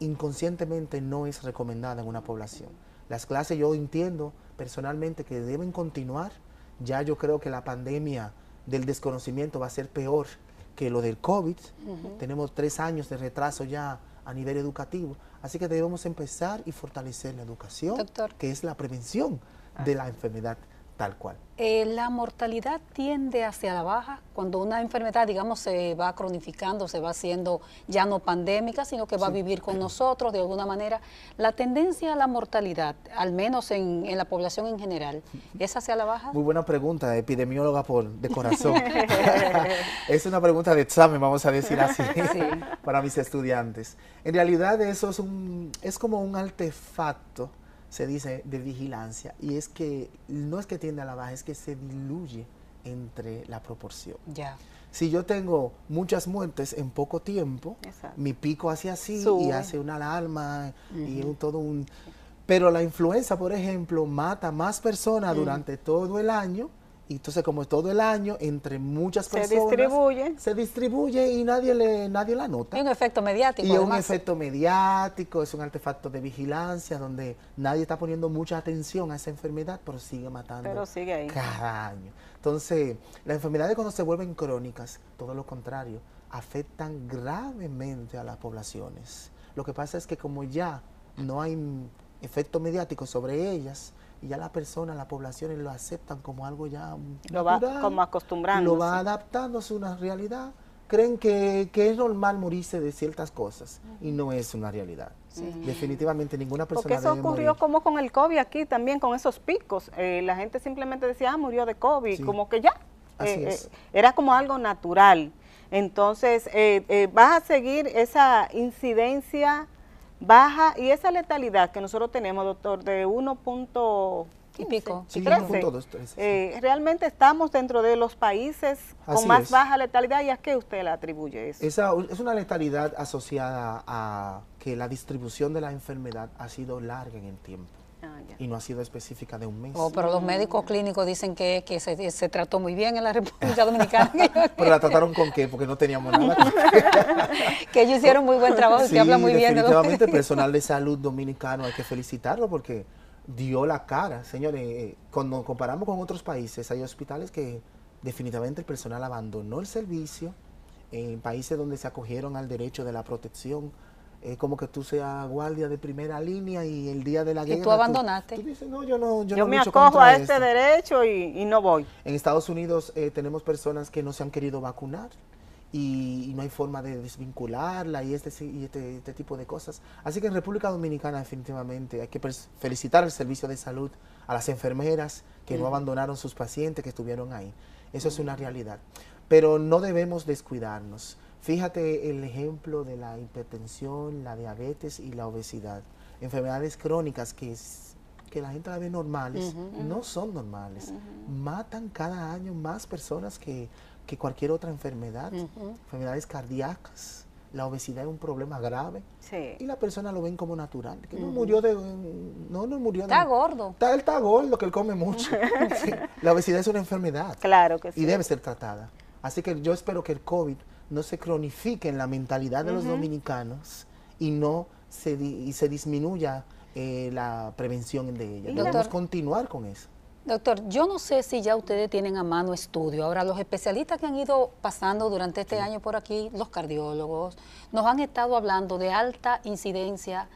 inconscientemente no es recomendada en una población. Las clases yo entiendo personalmente que deben continuar. Ya yo creo que la pandemia del desconocimiento va a ser peor que lo del COVID. Tenemos tres años de retraso ya a nivel educativo. Así que debemos empezar y fortalecer la educación, Doctor. que es la prevención de la enfermedad tal cual. Eh, la mortalidad tiende hacia la baja cuando una enfermedad, digamos, se va cronificando, se va haciendo ya no pandémica, sino que va a vivir con nosotros de alguna manera. La tendencia a la mortalidad, al menos en, en la población en general, ¿es hacia la baja? Muy buena pregunta, epidemióloga por de corazón. [laughs] es una pregunta de examen, vamos a decir así, [laughs] para mis estudiantes. En realidad eso es un es como un artefacto, se dice, de vigilancia, y es que no es que tiende a la baja, es que se diluye entre la proporción. Ya. Si yo tengo muchas muertes en poco tiempo, Exacto. mi pico hace así y hace una alarma y un- todo un... Pero la influenza, por ejemplo, mata más personas durante todo el año y entonces como es todo el año, entre muchas Se personas... distribuye. Se distribuye y nadie, le, nadie la nota. Hay un efecto mediático. Y un efecto mediático, es un artefacto de vigilancia donde nadie está poniendo mucha atención a esa enfermedad, pero sigue matando Pero sigue ahí. cada año. Entonces, las enfermedades cuando se vuelven crónicas, todo lo contrario, afectan gravemente a las poblaciones. Lo que pasa es que como ya no hay efecto mediático sobre ellas, y ya la persona, las poblaciones lo aceptan como algo ya Lo va natural, como acostumbrándose. Lo va adaptándose a una realidad. Creen que, que es normal morirse de ciertas cosas y no es una realidad. Definitivamente ninguna persona Porque eso debe ocurrió morir. como con el COVID aquí también, con esos picos. Eh, la gente simplemente decía, ah, murió de COVID, Sí. como que ya. Eh, eh, era como algo natural. Entonces, eh, eh, vas a seguir esa incidencia baja y esa letalidad que nosotros tenemos, doctor, de 1. Y pico. Sí, 13. 1.2, 13, sí. Eh, realmente estamos dentro de los países con más es. baja letalidad y a qué usted le atribuye eso. Esa es una letalidad asociada a que la distribución de la enfermedad ha sido larga en el tiempo Ah, y no ha sido específica de un mes. Oh, pero los médicos clínicos dicen que, que se, se trató muy bien en la República Dominicana, [laughs] Pero la trataron con qué? Porque no teníamos nada. [laughs] que ellos hicieron muy buen trabajo, sí, que habla muy bien definitivamente el [laughs] personal de salud dominicano hay que felicitarlo porque dio la cara. Señores, eh, cuando comparamos con otros países, hay hospitales que definitivamente el personal abandonó el servicio en países donde se acogieron al derecho de la protección. Es como que tú seas guardia de primera línea y el día de la Y guerra. tú abandonaste. Tú, dices, no, yo no, yo Yo no me acojo a este esto". derecho y, y no voy. En Estados Unidos eh, tenemos personas que no se han querido vacunar y, y no hay forma de desvincularla y este, y este, este tipo de cosas. Así que en República Dominicana definitivamente hay que felicitar al servicio de salud, a las enfermeras que no abandonaron sus pacientes, que estuvieron ahí. Eso es una realidad. Pero no debemos descuidarnos. Fíjate el ejemplo de la hipertensión, la diabetes y la obesidad. Enfermedades crónicas que es- que la gente la ve normales, no son normales. Matan cada año más personas que, que cualquier otra enfermedad. Enfermedades cardíacas, la obesidad es un problema grave Sí. y la persona lo ven como natural. Que no murió de... No, no murió de... Está gordo. Está, él está gordo, que él come mucho. [laughs] Sí, La obesidad es una enfermedad Claro que sí. y debe ser tratada. Así que yo espero que el COVID no se cronifique en la mentalidad de los dominicanos y no se, di- y se disminuya eh, la prevención de ella. Y Debemos doctor- continuar con eso. Doctor, yo no sé si ya ustedes tienen a mano estudio. Ahora, los especialistas que han ido pasando durante este año por aquí, los cardiólogos, nos han estado hablando de alta incidencia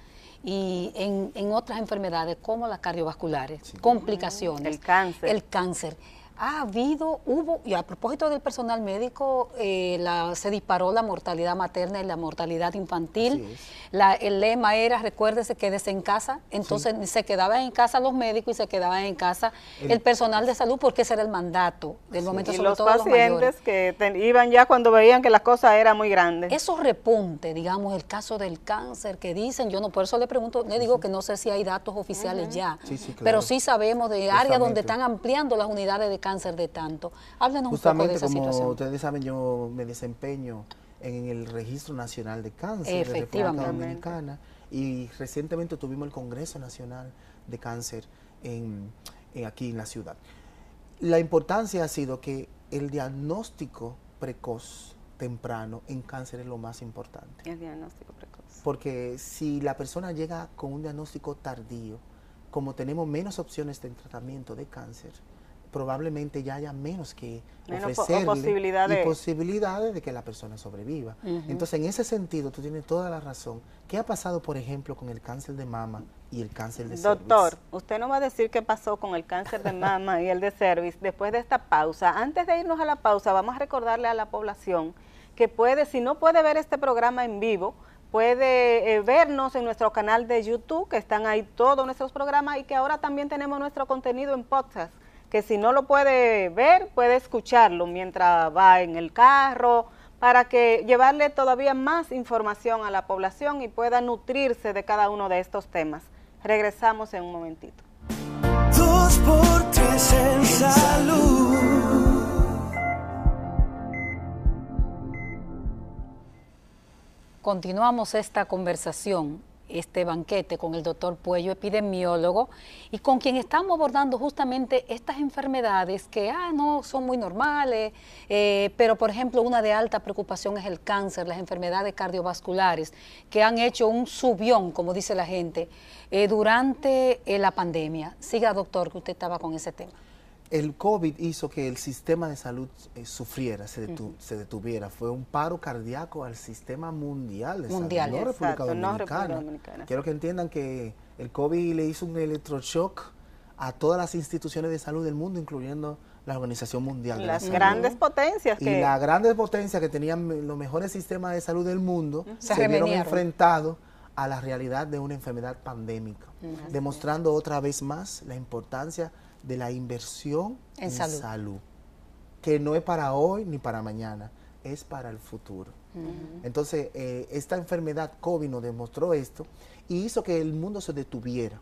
y en, en otras enfermedades como las cardiovasculares, complicaciones. El cáncer. El cáncer. Ha habido, hubo, y a propósito del personal médico, eh, la- se disparó la mortalidad materna y la mortalidad infantil. La- el lema era, recuérdese, quédese en casa. Entonces se quedaban en casa los médicos y se quedaban en casa el, El- personal de salud porque ese era el mandato del momento, y sobre los todo los pacientes que ten- iban ya cuando veían que la cosa era muy grande. Eso repunte, digamos, el caso del cáncer que dicen, yo no, por eso le pregunto, le digo que no sé si hay datos oficiales ya, claro. pero sí sabemos de áreas donde están ampliando las unidades de cáncer de tanto. Háblenos un poco de Justamente esa como situación. ustedes saben, yo me desempeño en el Registro Nacional de Cáncer de República. Dominicana y recientemente tuvimos el Congreso Nacional de Cáncer en, en- aquí en la ciudad. La importancia ha sido que el diagnóstico precoz, temprano, en cáncer es lo más importante. El diagnóstico precoz. Porque si la persona llega con un diagnóstico tardío, como tenemos menos opciones de tratamiento de cáncer, probablemente ya haya menos que Menos ofrecerle posibilidades. y posibilidades de que la persona sobreviva. Entonces, en ese sentido, tú tienes toda la razón. ¿Qué ha pasado, por ejemplo, con el cáncer de mama y el cáncer de Doctor, cervix? usted no va a decir qué pasó con el cáncer de mama y el de cervix después de esta pausa. Antes de irnos a la pausa, vamos a recordarle a la población que puede, si no puede ver este programa en vivo, puede eh, vernos en nuestro canal de YouTube, que están ahí todos nuestros programas y que ahora también tenemos nuestro contenido en podcast, que si no lo puede ver, puede escucharlo mientras va en el carro, para que llevarle todavía más información a la población y pueda nutrirse de cada uno de estos temas. Regresamos en un momentito. Dos por tres en salud. Continuamos esta conversación, este banquete con el doctor Puello, epidemiólogo, y con quien estamos abordando justamente estas enfermedades que ah, no son muy normales, eh, pero por ejemplo una de alta preocupación es el cáncer, las enfermedades cardiovasculares, que han hecho un subión, como dice la gente, eh, durante eh, la pandemia. Siga, doctor, que usted estaba con ese tema. El COVID hizo que el sistema de salud eh, sufriera, se, detu- se detuviera. Fue un paro cardíaco al sistema mundial de Mundial, salud, no República no Dominicana. República Dominicana, Quiero que entiendan que el COVID le hizo un electroshock a todas las instituciones de salud del mundo, incluyendo la Organización Mundial de la Las Salud. grandes potencias Y que las grandes potencias que tenían los mejores sistemas de salud del mundo Se se, vieron enfrentados a la realidad de una enfermedad pandémica, demostrando otra vez más la importancia de la inversión En en, salud. salud. que no es para hoy ni para mañana, es para el futuro. Entonces, eh, esta enfermedad COVID nos demostró esto y hizo que el mundo se detuviera.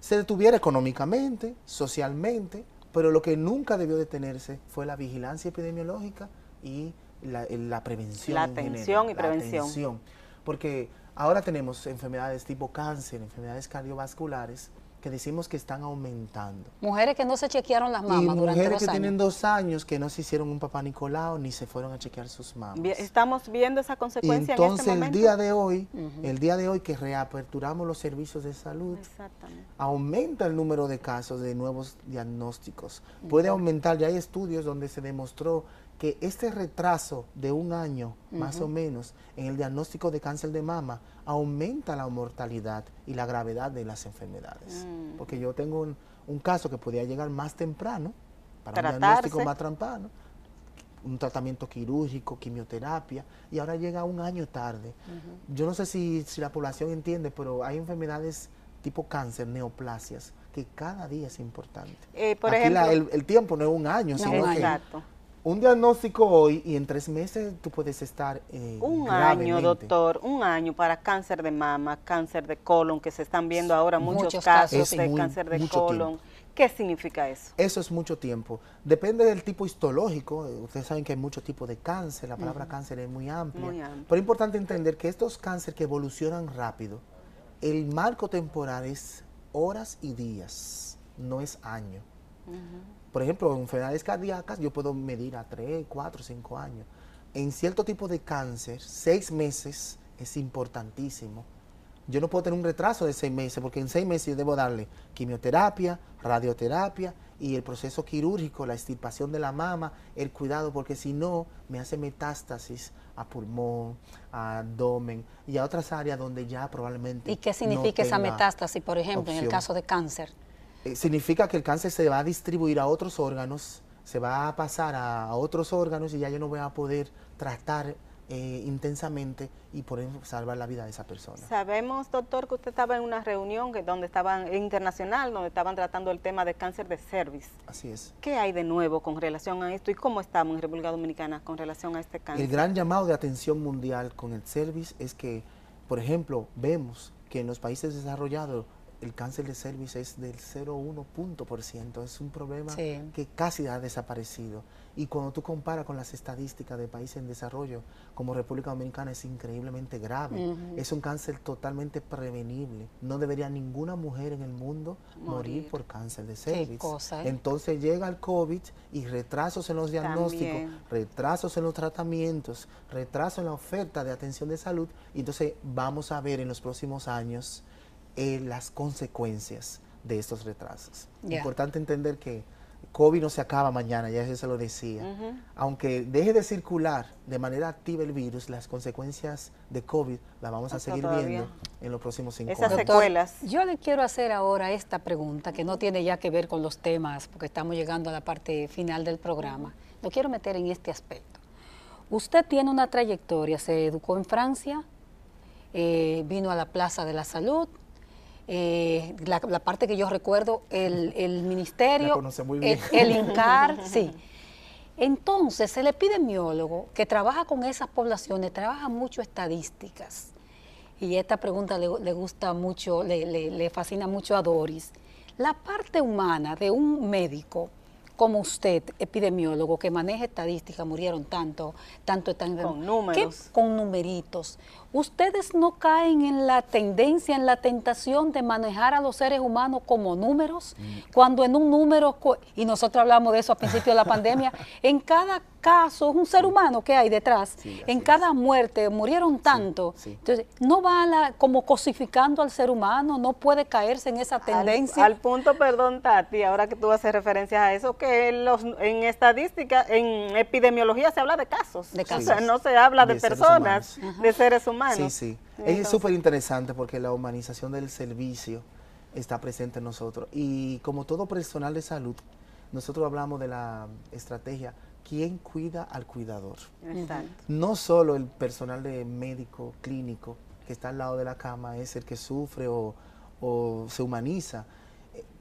Se detuviera económicamente, socialmente, pero lo que nunca debió detenerse fue la vigilancia epidemiológica y la, eh, la prevención. La general, atención y la prevención. atención. Porque ahora tenemos enfermedades tipo cáncer, enfermedades cardiovasculares, que decimos que están aumentando. Mujeres que no se chequearon las y mamas durante mujeres dos que años. tienen dos años que no se hicieron un papá Nicolau ni se fueron a chequear sus mamas. estamos viendo esa Y consecuencia entonces en este el día de hoy, el día de hoy que reaperturamos los servicios de salud, Exactamente. aumenta el número de casos de nuevos diagnósticos. Puede aumentar, ya hay estudios donde se demostró que este retraso de un año, más o menos, en el diagnóstico de cáncer de mama, aumenta la mortalidad y la gravedad de las enfermedades. Mm. Porque yo tengo un, un caso que podía llegar más temprano, para un diagnóstico más temprano, un tratamiento quirúrgico, quimioterapia, y ahora llega un año tarde. Yo no sé si, si la población entiende, pero hay enfermedades tipo cáncer, neoplasias, que cada día es importante. Eh, por Aquí la- ejemplo- el, el tiempo no es un año, No, sino un que. Un diagnóstico hoy y en tres meses tú puedes estar eh, Un año, doctor, un año para cáncer de mama, cáncer de colon, que se están viendo ahora muchos, Muchos casos de muy- cáncer de colon, ¿Qué significa eso? Eso es mucho tiempo. Depende del tipo histológico. Ustedes saben que hay muchos tipos de cáncer. La palabra cáncer es muy amplia. Muy amplia. Pero es importante entender que estos cánceres que evolucionan rápido, el marco temporal es horas y días, no es año. Por ejemplo, en enfermedades cardíacas yo puedo medir a 3, 4, 5 años. En cierto tipo de cáncer, 6 meses es importantísimo. Yo no puedo tener un retraso de 6 meses porque en 6 meses yo debo darle quimioterapia, radioterapia y el proceso quirúrgico, la extirpación de la mama, el cuidado, porque si no me hace metástasis a pulmón, a abdomen y a otras áreas donde ya probablemente... ¿Y qué significa esa metástasis, por ejemplo, en el caso de cáncer? Eh, significa que el cáncer se va a distribuir a otros órganos, se va a pasar a, otros órganos y ya yo no voy a poder tratar eh, intensamente y por eso salvar la vida de esa persona. Sabemos, doctor, que usted estaba en una reunión que, donde estaban internacional, donde estaban tratando el tema del cáncer de cervix. Así es. ¿Qué hay de nuevo con relación a esto y cómo estamos en República Dominicana con relación a este cáncer? El gran llamado de atención mundial con el cervix es que, por ejemplo, vemos que en los países desarrollados el cáncer de cervix es del 0,1 punto por ciento. Es un problema que casi ha desaparecido. Y cuando tú comparas con las estadísticas de países en desarrollo, como República Dominicana, es increíblemente grave. Es un cáncer totalmente prevenible. No debería ninguna mujer en el mundo morir, por cáncer de cervix. ¿eh? Entonces llega el COVID y retrasos en los diagnósticos, retrasos en los tratamientos, retrasos en la oferta de atención de salud. Y entonces vamos a ver en los próximos años eh, las consecuencias de estos retrasos. Importante entender que COVID no se acaba mañana, ya se lo decía. Aunque deje de circular de manera activa el virus, las consecuencias de COVID las vamos a seguir viendo en los próximos cinco Esas secuelas. Yo le quiero hacer ahora esta pregunta que no tiene ya que ver con los temas, porque estamos llegando a la parte final del programa. Lo quiero meter en este aspecto. Usted tiene una trayectoria, se educó en Francia, eh, vino a la Plaza de la Salud, eh, la, parte que yo recuerdo, el, el ministerio, El, INCAR, [laughs] sí. Entonces, el epidemiólogo que trabaja con esas poblaciones trabaja mucho estadísticas. Y esta pregunta le, gusta mucho, le, le fascina mucho a Doris. La parte humana de un médico como usted, epidemiólogo, que maneja estadísticas, murieron tanto, tanto están Con números. Con numeritos. ¿Ustedes no caen en la tendencia, en la tentación de manejar a los seres humanos como números? Mm. Cuando en un número, y nosotros hablamos de eso a principio de la [laughs] pandemia, en cada caso es un ser humano que hay detrás. en cada muerte murieron tanto. Entonces, no va la, como cosificando al ser humano, no puede caerse en esa tendencia. Al, punto, perdón, Tati, ahora que tú haces referencia a eso, que en, los, en estadística, en epidemiología se habla de casos. De casos. O sea, no se habla de, personas, de seres humanos. Sí, sí. es súper interesante porque la humanización del servicio está presente en nosotros. Y como todo personal de salud, nosotros hablamos de la estrategia, ¿quién cuida al cuidador? No solo el personal de médico clínico que está al lado de la cama es el que sufre o, se humaniza.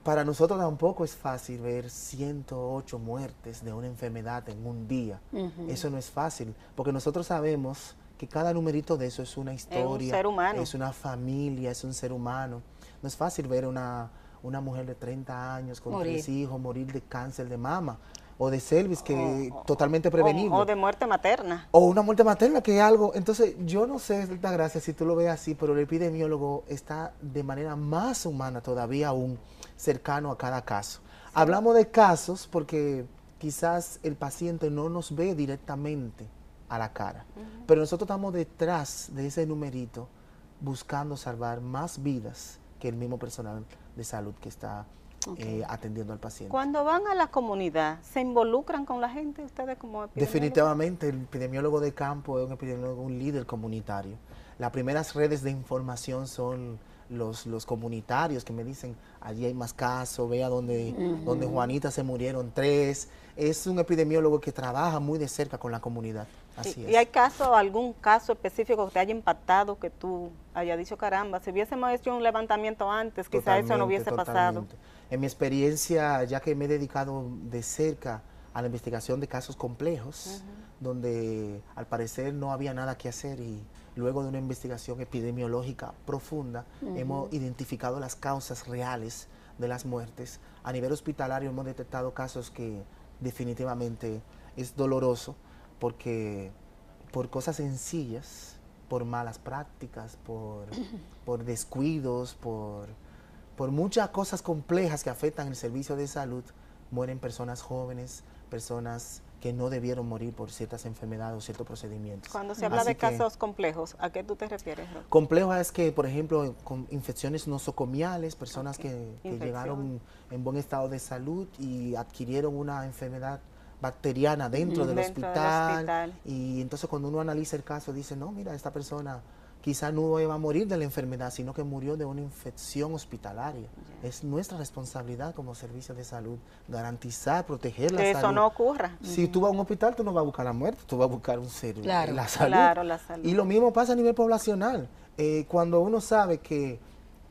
Para nosotros tampoco es fácil ver 108 muertes de una enfermedad en un día. Eso no es fácil, porque nosotros sabemos que cada numerito de eso es una historia, es, un ser humano. es una familia, es un ser humano. No es fácil ver una, una mujer de 30 años con tres hijos morir de cáncer de mama o de cervix que totalmente prevenible. O, de muerte materna. O una muerte materna que es algo, entonces yo no sé, la gracia si tú lo ves así, pero el epidemiólogo está de manera más humana todavía aún cercano a cada caso. Hablamos de casos porque quizás el paciente no nos ve directamente, a la cara. Pero nosotros estamos detrás de ese numerito buscando salvar más vidas que el mismo personal de salud que está eh, atendiendo al paciente. Cuando van a la comunidad, ¿se involucran con la gente ustedes como epidemiólogos? Definitivamente, el epidemiólogo de campo es un epidemiólogo, un líder comunitario. Las primeras redes de información son los, los comunitarios que me dicen, allí hay más casos, vea donde, donde Juanita se murieron tres. Es un epidemiólogo que trabaja muy de cerca con la comunidad. Así ¿Y hay caso, algún caso específico que te haya impactado, que tú hayas dicho, caramba, si hubiésemos hecho un levantamiento antes, quizás eso no hubiese pasado? En mi experiencia, ya que me he dedicado de cerca a la investigación de casos complejos, donde al parecer no había nada que hacer y luego de una investigación epidemiológica profunda, hemos identificado las causas reales de las muertes. A nivel hospitalario hemos detectado casos que definitivamente es doloroso porque por cosas sencillas, por malas prácticas, por, por descuidos, por, por muchas cosas complejas que afectan el servicio de salud, mueren personas jóvenes, personas que no debieron morir por ciertas enfermedades o ciertos procedimientos. Cuando se habla de casos complejos, ¿a qué tú te refieres? Complejo es que, por ejemplo, con infecciones nosocomiales, personas que, llegaron en buen estado de salud y adquirieron una enfermedad bacteriana dentro, del, hospital, y entonces cuando uno analiza el caso dice, no, mira, esta persona quizá no iba a morir de la enfermedad, sino que murió de una infección hospitalaria. Es nuestra responsabilidad como servicio de salud garantizar, proteger la que salud. eso no ocurra. Si tú vas a un hospital, tú no vas a buscar la muerte, tú vas a buscar un ser, claro, la, salud. Claro, la salud. Y lo mismo pasa a nivel poblacional. Eh, cuando uno sabe que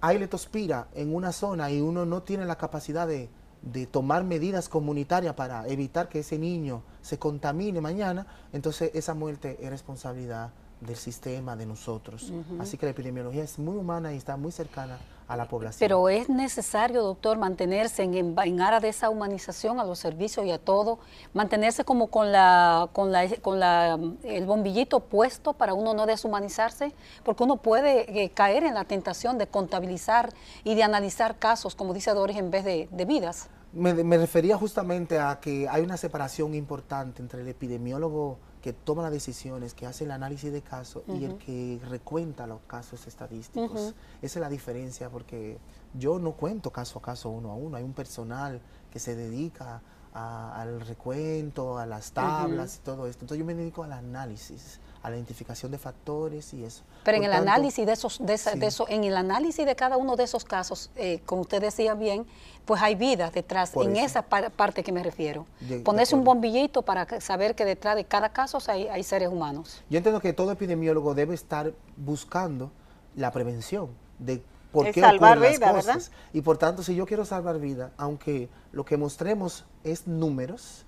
hay letospira en una zona y uno no tiene la capacidad de, de tomar medidas comunitarias para evitar que ese niño se contamine mañana, entonces esa muerte es responsabilidad del sistema, de nosotros. Así que la epidemiología es muy humana y está muy cercana a la población. Pero es necesario, doctor, mantenerse en, en, aras de esa humanización a los servicios y a todo, mantenerse como con la, con la, con la, el bombillito puesto para uno no deshumanizarse, porque uno puede eh, caer en la tentación de contabilizar y de analizar casos, como dice Doris, en vez de, de vidas. Me, me refería justamente a que hay una separación importante entre el epidemiólogo que toma las decisiones, que hace el análisis de casos y el que recuenta los casos estadísticos. Esa es la diferencia porque yo no cuento caso a caso uno a uno, hay un personal que se dedica al recuento, a las tablas y todo esto. Entonces yo me dedico al análisis a la identificación de factores y eso. Pero en el análisis de esos, de, eso, en el análisis de cada uno de esos casos, eh, como usted decía bien, pues hay vida detrás, en esa parte que me refiero. Ponerse un bombillito para saber que detrás de cada caso hay, hay seres humanos. Yo entiendo que todo epidemiólogo debe estar buscando la prevención de por qué salvar vida, ¿verdad? Y por tanto, si yo quiero salvar vida, aunque lo que mostremos es números,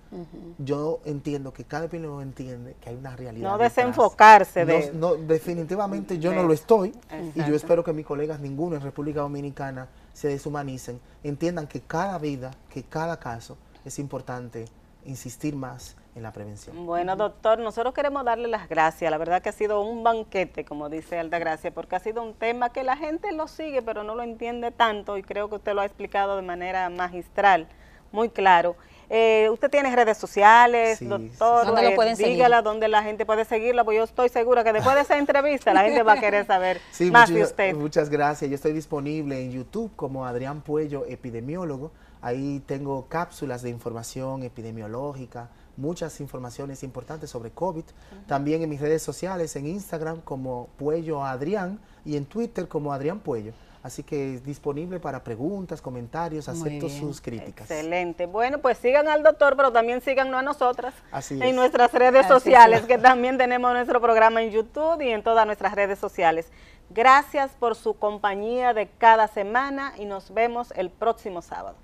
yo entiendo que cada epidemiólogo entiende que hay una realidad. No desenfocarse de... No, definitivamente yo no lo estoy y yo espero que mis colegas, ninguno en República Dominicana, se deshumanicen, entiendan que cada vida, que cada caso es importante insistir más en la prevención. Bueno, doctor, nosotros queremos darle las gracias. La verdad que ha sido un banquete, como dice Altagracia, porque ha sido un tema que la gente lo sigue, pero no lo entiende tanto y creo que usted lo ha explicado de manera magistral, muy claro. Eh, usted tiene redes sociales, doctor, ¿Dónde lo pueden dígala dónde la gente puede seguirla, porque yo estoy segura que después de esa entrevista la gente va a [laughs] querer saber más de usted. Muchas gracias, yo estoy disponible en YouTube como Adrián Puello, epidemiólogo, ahí tengo cápsulas de información epidemiológica, muchas informaciones importantes sobre COVID. También en mis redes sociales, en Instagram como Puello Adrián y en Twitter como Adrián Puello. Así que es disponible para preguntas, comentarios, acepto sus críticas. Excelente. Bueno, pues sigan al doctor, pero también síganos a nosotras Así en nuestras redes sociales, que también tenemos nuestro programa en YouTube y en todas nuestras redes sociales. Gracias por su compañía de cada semana y nos vemos el próximo sábado.